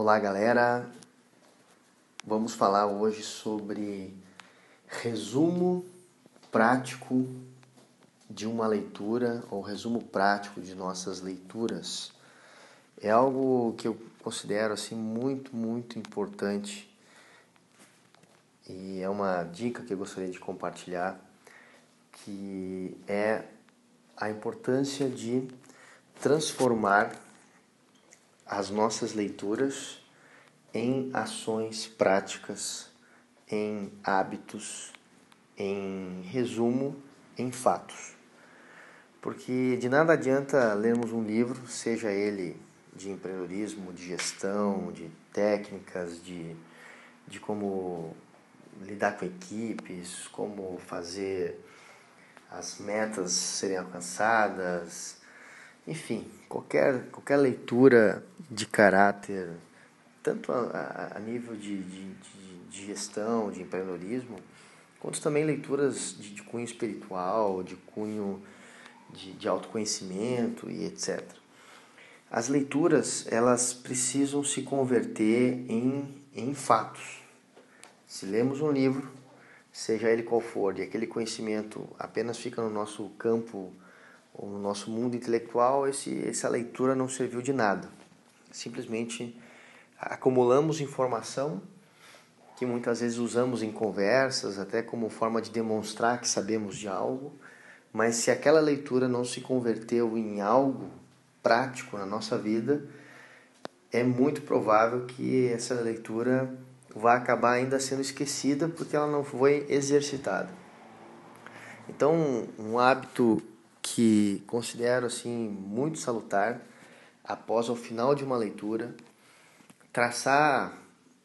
Olá, galera. Vamos falar hoje sobre resumo prático de uma leitura ou resumo prático de nossas leituras. É algo que eu considero assim muito, muito importante e é uma dica que eu gostaria de compartilhar que é a importância de transformar as nossas leituras em ações práticas, em hábitos, em resumo, em fatos. Porque de nada adianta lermos um livro, seja ele de empreendedorismo, de gestão, de técnicas, de, de como lidar com equipes, como fazer as metas serem alcançadas, enfim, qualquer, qualquer leitura de caráter, tanto a, a nível de, de, de, gestão, de empreendedorismo, quanto também leituras de, de cunho espiritual, de cunho de, de autoconhecimento e etc. As leituras, elas precisam se converter em, em fatos. Se lemos um livro, seja ele qual for, e aquele conhecimento apenas fica no nosso campo no nosso mundo intelectual, esse, essa leitura não serviu de nada. Simplesmente acumulamos informação que muitas vezes usamos em conversas, até como forma de demonstrar que sabemos de algo, mas se aquela leitura não se converteu em algo prático na nossa vida, é muito provável que essa leitura vá acabar ainda sendo esquecida porque ela não foi exercitada. Então, um hábito que considero assim muito salutar após o final de uma leitura traçar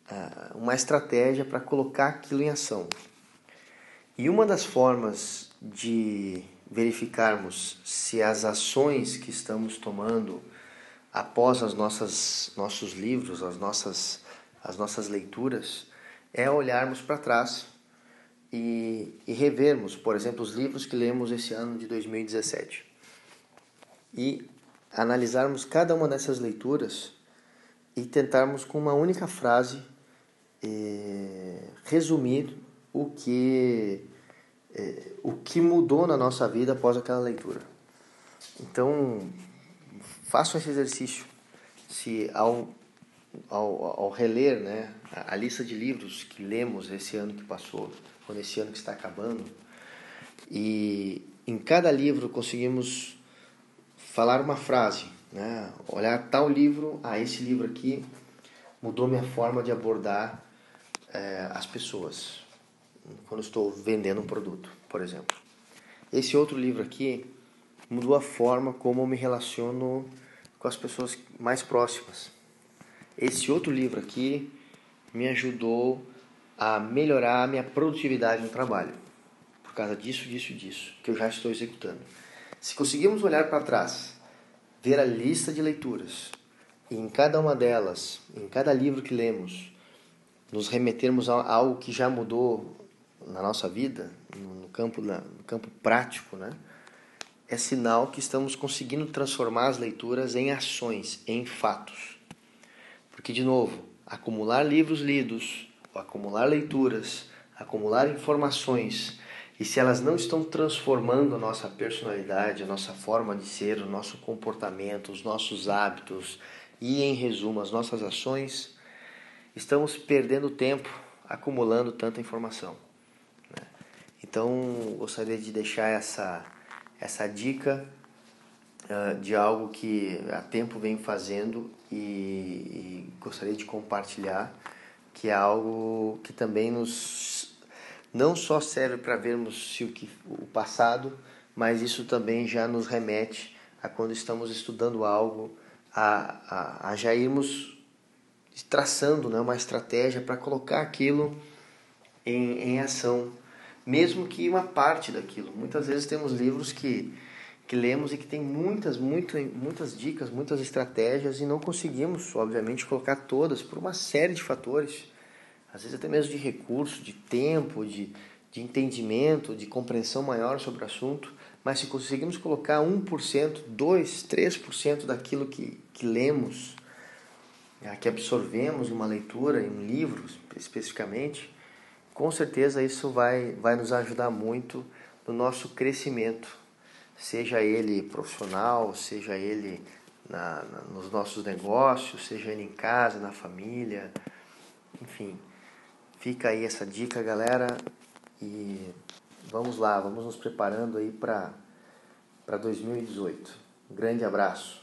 uh, uma estratégia para colocar aquilo em ação. E uma das formas de verificarmos se as ações que estamos tomando após as nossas nossos livros, as nossas as nossas leituras, é olharmos para trás e, e revermos, por exemplo, os livros que lemos esse ano de 2017 e analisarmos cada uma dessas leituras e tentarmos com uma única frase eh, resumir o que eh, o que mudou na nossa vida após aquela leitura. Então, façam esse exercício. Se ao, ao, ao reler né, a, a lista de livros que lemos esse ano que passou, ou nesse ano que está acabando, e em cada livro conseguimos falar uma frase, né? olhar tal livro, ah, esse livro aqui mudou minha forma de abordar é, as pessoas quando estou vendendo um produto, por exemplo. Esse outro livro aqui mudou a forma como eu me relaciono com as pessoas mais próximas. Esse outro livro aqui me ajudou a melhorar a minha produtividade no trabalho. Por causa disso, disso, disso, que eu já estou executando. Se conseguirmos olhar para trás, ver a lista de leituras, e em cada uma delas, em cada livro que lemos, nos remetermos a algo que já mudou na nossa vida, no campo, no campo prático, né? é sinal que estamos conseguindo transformar as leituras em ações, em fatos. Porque, de novo, acumular livros lidos, acumular leituras, acumular informações, e se elas não estão transformando a nossa personalidade, a nossa forma de ser, o nosso comportamento, os nossos hábitos e, em resumo, as nossas ações, estamos perdendo tempo acumulando tanta informação. Né? Então, gostaria de deixar essa, essa dica uh, de algo que há tempo vem fazendo e, e gostaria de compartilhar que é algo que também nos não só serve para vermos se o, que, o passado, mas isso também já nos remete a quando estamos estudando algo, a, a, a já irmos traçando né, uma estratégia para colocar aquilo em, em ação, mesmo que uma parte daquilo. Muitas vezes temos livros que, que lemos e que tem muitas, muito, muitas dicas, muitas estratégias e não conseguimos, obviamente, colocar todas por uma série de fatores às vezes até mesmo de recurso, de tempo, de, de entendimento, de compreensão maior sobre o assunto, mas se conseguimos colocar 1%, 2%, 3% daquilo que, que lemos é, que absorvemos uma leitura, em um livro especificamente, com certeza isso vai, vai nos ajudar muito no nosso crescimento, seja ele profissional, seja ele na, na, nos nossos negócios, seja ele em casa, na família, enfim. Fica aí essa dica, galera, e vamos lá, vamos nos preparando aí para 2018. Um grande abraço.